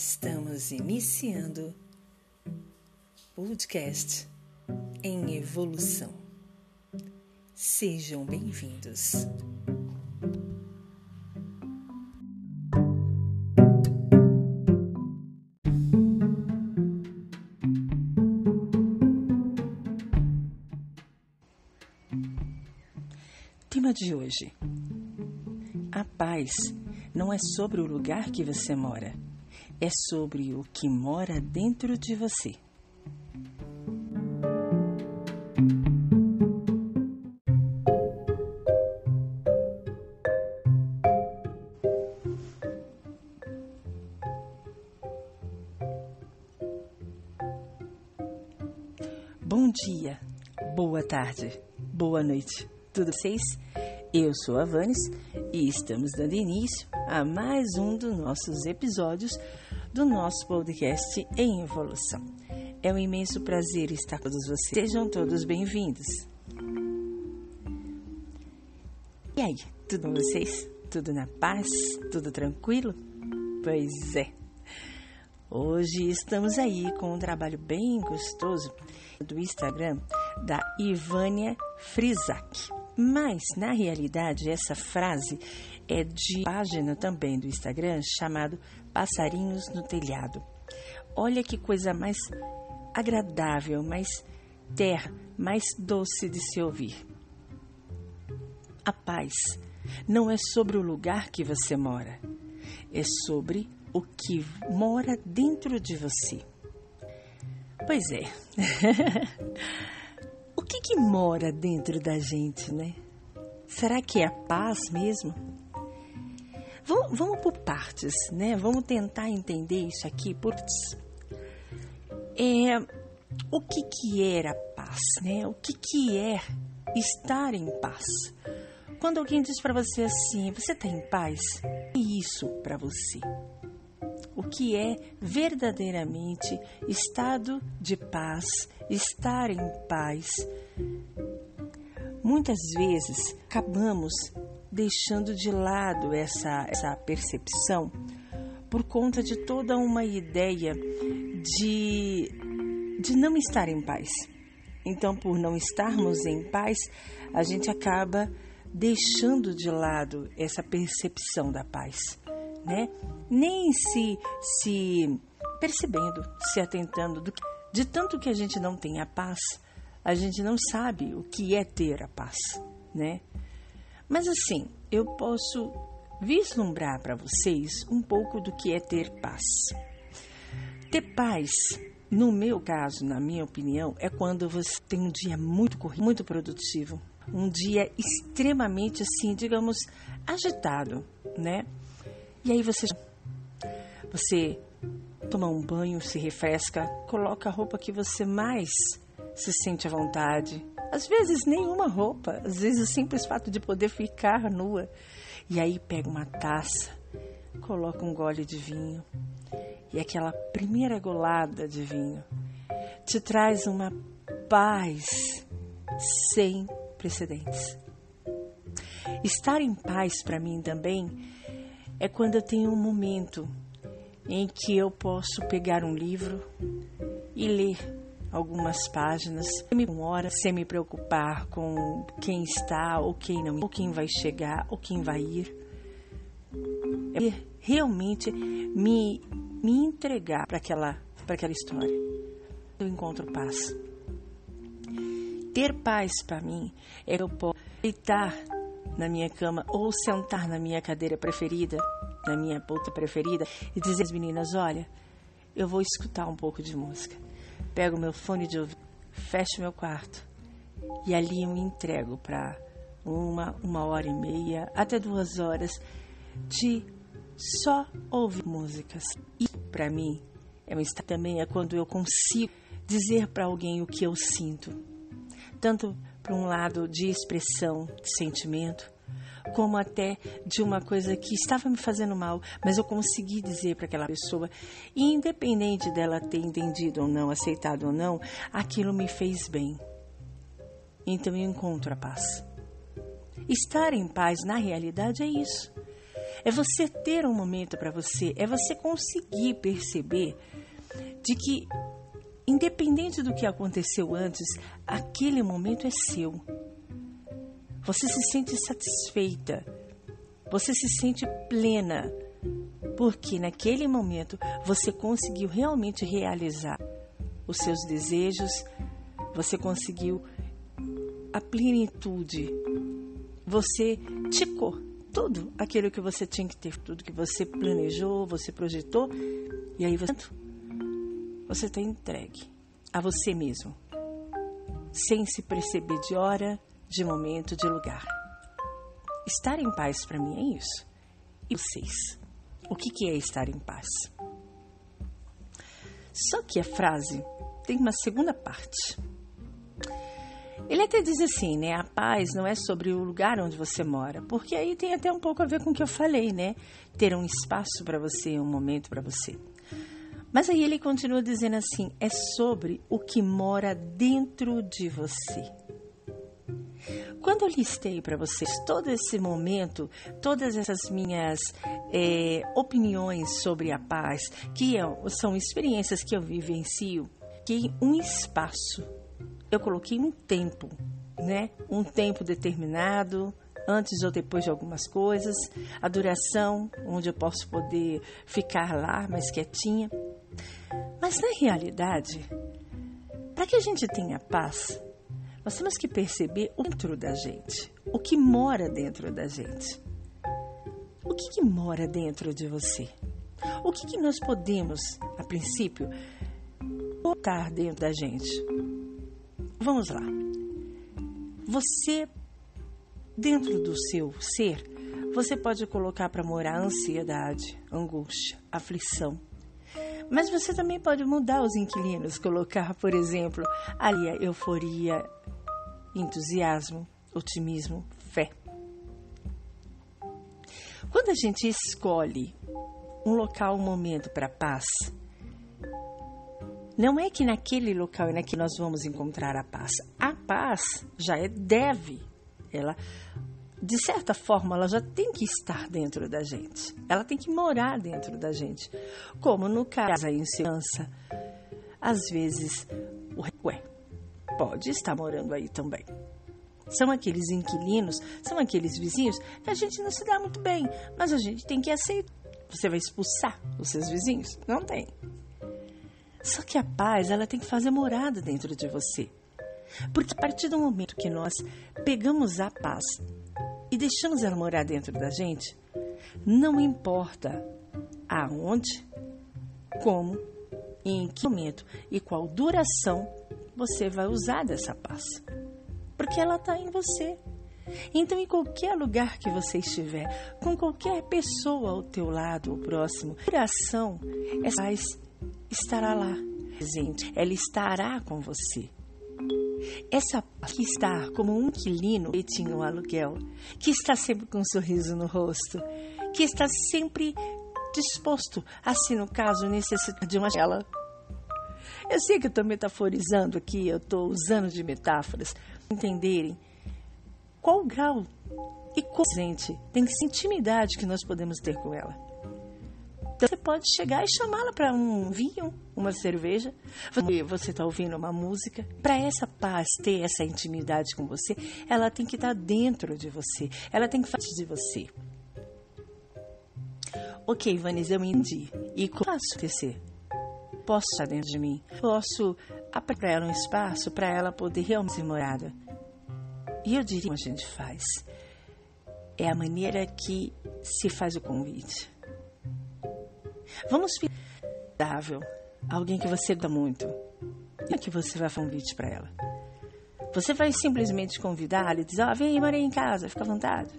Estamos iniciando podcast em evolução. Sejam bem-vindos. Tema de hoje: A paz não é sobre o lugar que você mora, é sobre o que mora dentro de você. Bom dia, boa tarde, boa noite, tudo vocês? Eu sou a Vanes e estamos dando início a mais um dos nossos episódios do nosso podcast em evolução. É um imenso prazer estar com todos vocês. Sejam todos bem-vindos. E aí, tudo com vocês? Tudo na paz? Tudo tranquilo? Pois é. Hoje estamos aí com um trabalho bem gostoso do Instagram da Ivânia Frisak. Mas, na realidade, essa frase é de página também do Instagram chamado Passarinhos no Telhado. Olha que coisa mais agradável, mais terra, mais doce de se ouvir. A paz não é sobre o lugar que você mora, é sobre o que mora dentro de você. Pois é. que, que mora dentro da gente, né? Será que é a paz mesmo? Vamos, vamos por partes, né? Vamos tentar entender isso aqui por é o que que era paz, né? O que que é estar em paz? Quando alguém diz para você assim, você está em paz? E isso para você? O que é verdadeiramente estado de paz, estar em paz? Muitas vezes acabamos deixando de lado essa, essa percepção por conta de toda uma ideia de, de não estar em paz. Então, por não estarmos em paz, a gente acaba deixando de lado essa percepção da paz, né? Nem se se percebendo, se atentando do que, de tanto que a gente não tem a paz, a gente não sabe o que é ter a paz, né? Mas assim, eu posso vislumbrar para vocês um pouco do que é ter paz. Ter paz, no meu caso, na minha opinião, é quando você tem um dia muito corrido, muito produtivo, um dia extremamente assim, digamos, agitado, né? E aí você você toma um banho, se refresca, coloca a roupa que você mais se sente à vontade. Às vezes nenhuma roupa, às vezes o simples fato de poder ficar nua. E aí pega uma taça, coloca um gole de vinho e aquela primeira golada de vinho te traz uma paz sem precedentes. Estar em paz para mim também é quando eu tenho um momento em que eu posso pegar um livro e ler algumas páginas, uma hora sem me preocupar com quem está ou quem não, ou quem vai chegar ou quem vai ir. É realmente me, me entregar para aquela, para aquela história. Eu encontro paz. Ter paz para mim é eu posso deitar na minha cama ou sentar na minha cadeira preferida, na minha poltra preferida e dizer às meninas: olha, eu vou escutar um pouco de música pego meu fone de ouvido, fecho meu quarto e ali eu me entrego para uma, uma hora e meia, até duas horas de só ouvir músicas. E para mim, é um também é quando eu consigo dizer para alguém o que eu sinto, tanto para um lado de expressão de sentimento, como até de uma coisa que estava me fazendo mal, mas eu consegui dizer para aquela pessoa, e independente dela ter entendido ou não, aceitado ou não, aquilo me fez bem. Então eu encontro a paz. Estar em paz, na realidade, é isso. É você ter um momento para você, é você conseguir perceber de que independente do que aconteceu antes, aquele momento é seu. Você se sente satisfeita. Você se sente plena. Porque naquele momento você conseguiu realmente realizar os seus desejos, você conseguiu a plenitude. Você ticou tudo aquilo que você tinha que ter, tudo que você planejou, você projetou, e aí você você está entregue a você mesmo, sem se perceber de hora, de momento, de lugar. Estar em paz para mim é isso. E vocês? O que, que é estar em paz? Só que a frase tem uma segunda parte. Ele até diz assim, né? A paz não é sobre o lugar onde você mora, porque aí tem até um pouco a ver com o que eu falei, né? Ter um espaço para você, um momento para você. Mas aí ele continua dizendo assim: é sobre o que mora dentro de você. Quando eu listei para vocês todo esse momento, todas essas minhas é, opiniões sobre a paz, que é, são experiências que eu vivencio, que um espaço, eu coloquei um tempo, né? Um tempo determinado, antes ou depois de algumas coisas, a duração, onde eu posso poder ficar lá mais quietinha. Mas na realidade, para que a gente tenha paz, nós temos que perceber o dentro da gente, o que mora dentro da gente. O que, que mora dentro de você? O que, que nós podemos, a princípio, botar dentro da gente? Vamos lá. Você Dentro do seu ser, você pode colocar para morar ansiedade, angústia, aflição. Mas você também pode mudar os inquilinos, colocar, por exemplo, ali a euforia, entusiasmo, otimismo, fé. Quando a gente escolhe um local, um momento para paz, não é que naquele local é naquele que nós vamos encontrar a paz. A paz já é deve ela de certa forma, ela já tem que estar dentro da gente. Ela tem que morar dentro da gente. Como no caso da insegurança, às vezes, o ué, pode estar morando aí também. São aqueles inquilinos, são aqueles vizinhos que a gente não se dá muito bem, mas a gente tem que aceitar. Você vai expulsar os seus vizinhos? Não tem. Só que a paz, ela tem que fazer morada dentro de você. Porque a partir do momento que nós pegamos a paz deixamos ela morar dentro da gente, não importa aonde, como, em que momento e qual duração você vai usar dessa paz. Porque ela está em você. Então, em qualquer lugar que você estiver, com qualquer pessoa ao teu lado ou próximo, duração, essa paz estará lá presente. Ela estará com você. Essa que está como um inquilino em um aluguel, que está sempre com um sorriso no rosto, que está sempre disposto a, no caso necessitar de uma tela. Eu sei que eu estou metaforizando aqui, eu estou usando de metáforas, entenderem qual grau e qual gente tem essa intimidade que nós podemos ter com ela. Então, você pode chegar e chamá-la para um vinho, uma cerveja. Você está ouvindo uma música. Para essa paz ter essa intimidade com você, ela tem que estar tá dentro de você. Ela tem que fazer de você. Ok, Vanessa, eu entendi. E como posso acontecer? Posso estar dentro de mim. Posso abrir para ela um espaço para ela poder realmente ser morada. E eu diria como a gente faz. É a maneira que se faz o convite. Vamos ficar alguém que você dá muito. E é que você vai fazer um convite para ela. Você vai simplesmente convidar e dizer: ah, vem, morei em casa, fica à vontade.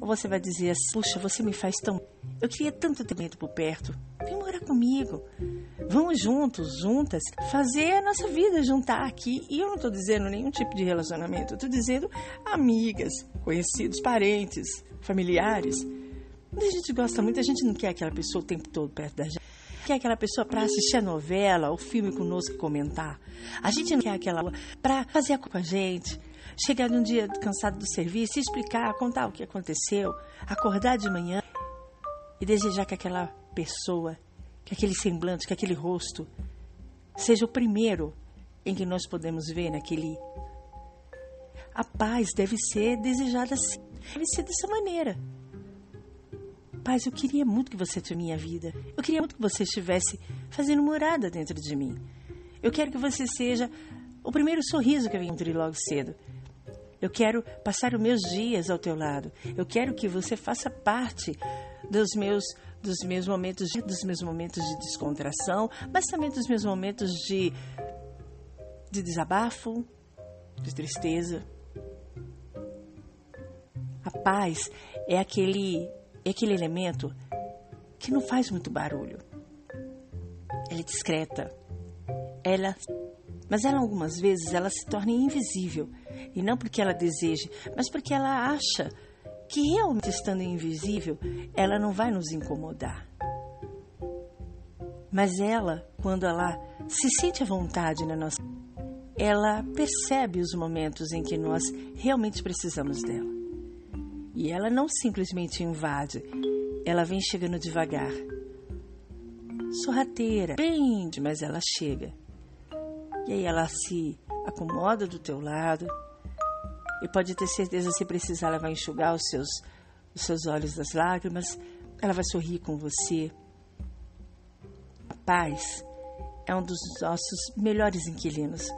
Ou você vai dizer assim: puxa, você me faz tão. Eu queria tanto ter medo por perto. Vem morar comigo. Vamos juntos, juntas, fazer a nossa vida juntar aqui. E eu não estou dizendo nenhum tipo de relacionamento, eu estou dizendo amigas, conhecidos, parentes, familiares. A gente gosta muito, a gente não quer aquela pessoa o tempo todo perto da gente. Quer aquela pessoa para assistir a novela, o filme conosco comentar. A gente não quer aquela para fazer a com a gente. Chegar num dia cansado do serviço explicar, contar o que aconteceu, acordar de manhã e desejar que aquela pessoa, que aquele semblante, que aquele rosto seja o primeiro em que nós podemos ver naquele. A paz deve ser desejada assim, deve ser dessa maneira. Paz, eu queria muito que você tivesse minha vida. Eu queria muito que você estivesse fazendo morada dentro de mim. Eu quero que você seja o primeiro sorriso que eu encontrei logo cedo. Eu quero passar os meus dias ao teu lado. Eu quero que você faça parte dos meus dos meus momentos de, dos meus momentos de descontração, mas também dos meus momentos de de desabafo, de tristeza. A paz é aquele é aquele elemento que não faz muito barulho. Ela é discreta. Ela mas ela algumas vezes ela se torna invisível, e não porque ela deseje, mas porque ela acha que realmente estando invisível, ela não vai nos incomodar. Mas ela, quando ela se sente à vontade na nossa ela percebe os momentos em que nós realmente precisamos dela. E ela não simplesmente invade, ela vem chegando devagar. Sorrateira, bem, mas ela chega. E aí ela se acomoda do teu lado. E pode ter certeza, se precisar, ela vai enxugar os seus, os seus olhos das lágrimas. Ela vai sorrir com você. A paz é um dos nossos melhores inquilinos,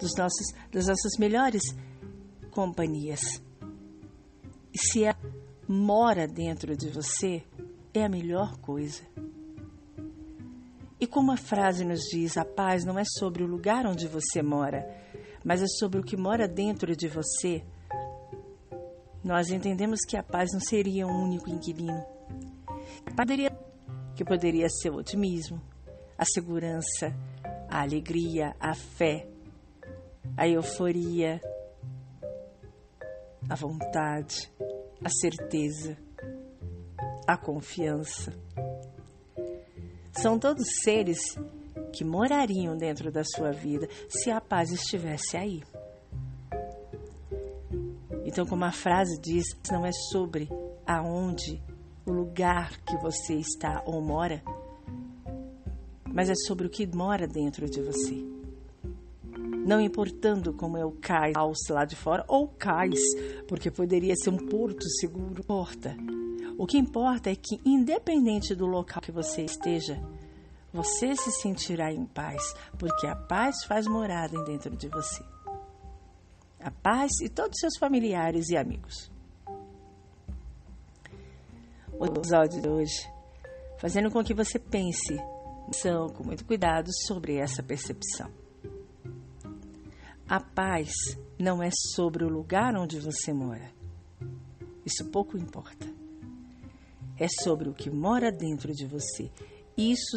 dos nossos, das nossas melhores companhias. Se ela mora dentro de você, é a melhor coisa. E como a frase nos diz, a paz não é sobre o lugar onde você mora, mas é sobre o que mora dentro de você. Nós entendemos que a paz não seria um único inquilino. Poderia, que poderia ser o otimismo, a segurança, a alegria, a fé, a euforia, a vontade, a certeza, a confiança. São todos seres que morariam dentro da sua vida se a paz estivesse aí. Então, como a frase diz, não é sobre aonde, o lugar que você está ou mora, mas é sobre o que mora dentro de você não importando como é o cais lá de fora ou cais, porque poderia ser um porto seguro. Importa. O que importa é que, independente do local que você esteja, você se sentirá em paz, porque a paz faz morada dentro de você. A paz e todos seus familiares e amigos. O episódio de hoje, fazendo com que você pense com muito cuidado sobre essa percepção. A paz não é sobre o lugar onde você mora. Isso pouco importa. É sobre o que mora dentro de você. Isso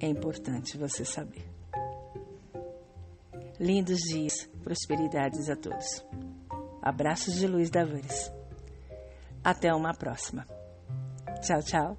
é importante você saber. Lindos dias, prosperidades a todos. Abraços de Luiz Davares. Até uma próxima. Tchau, tchau.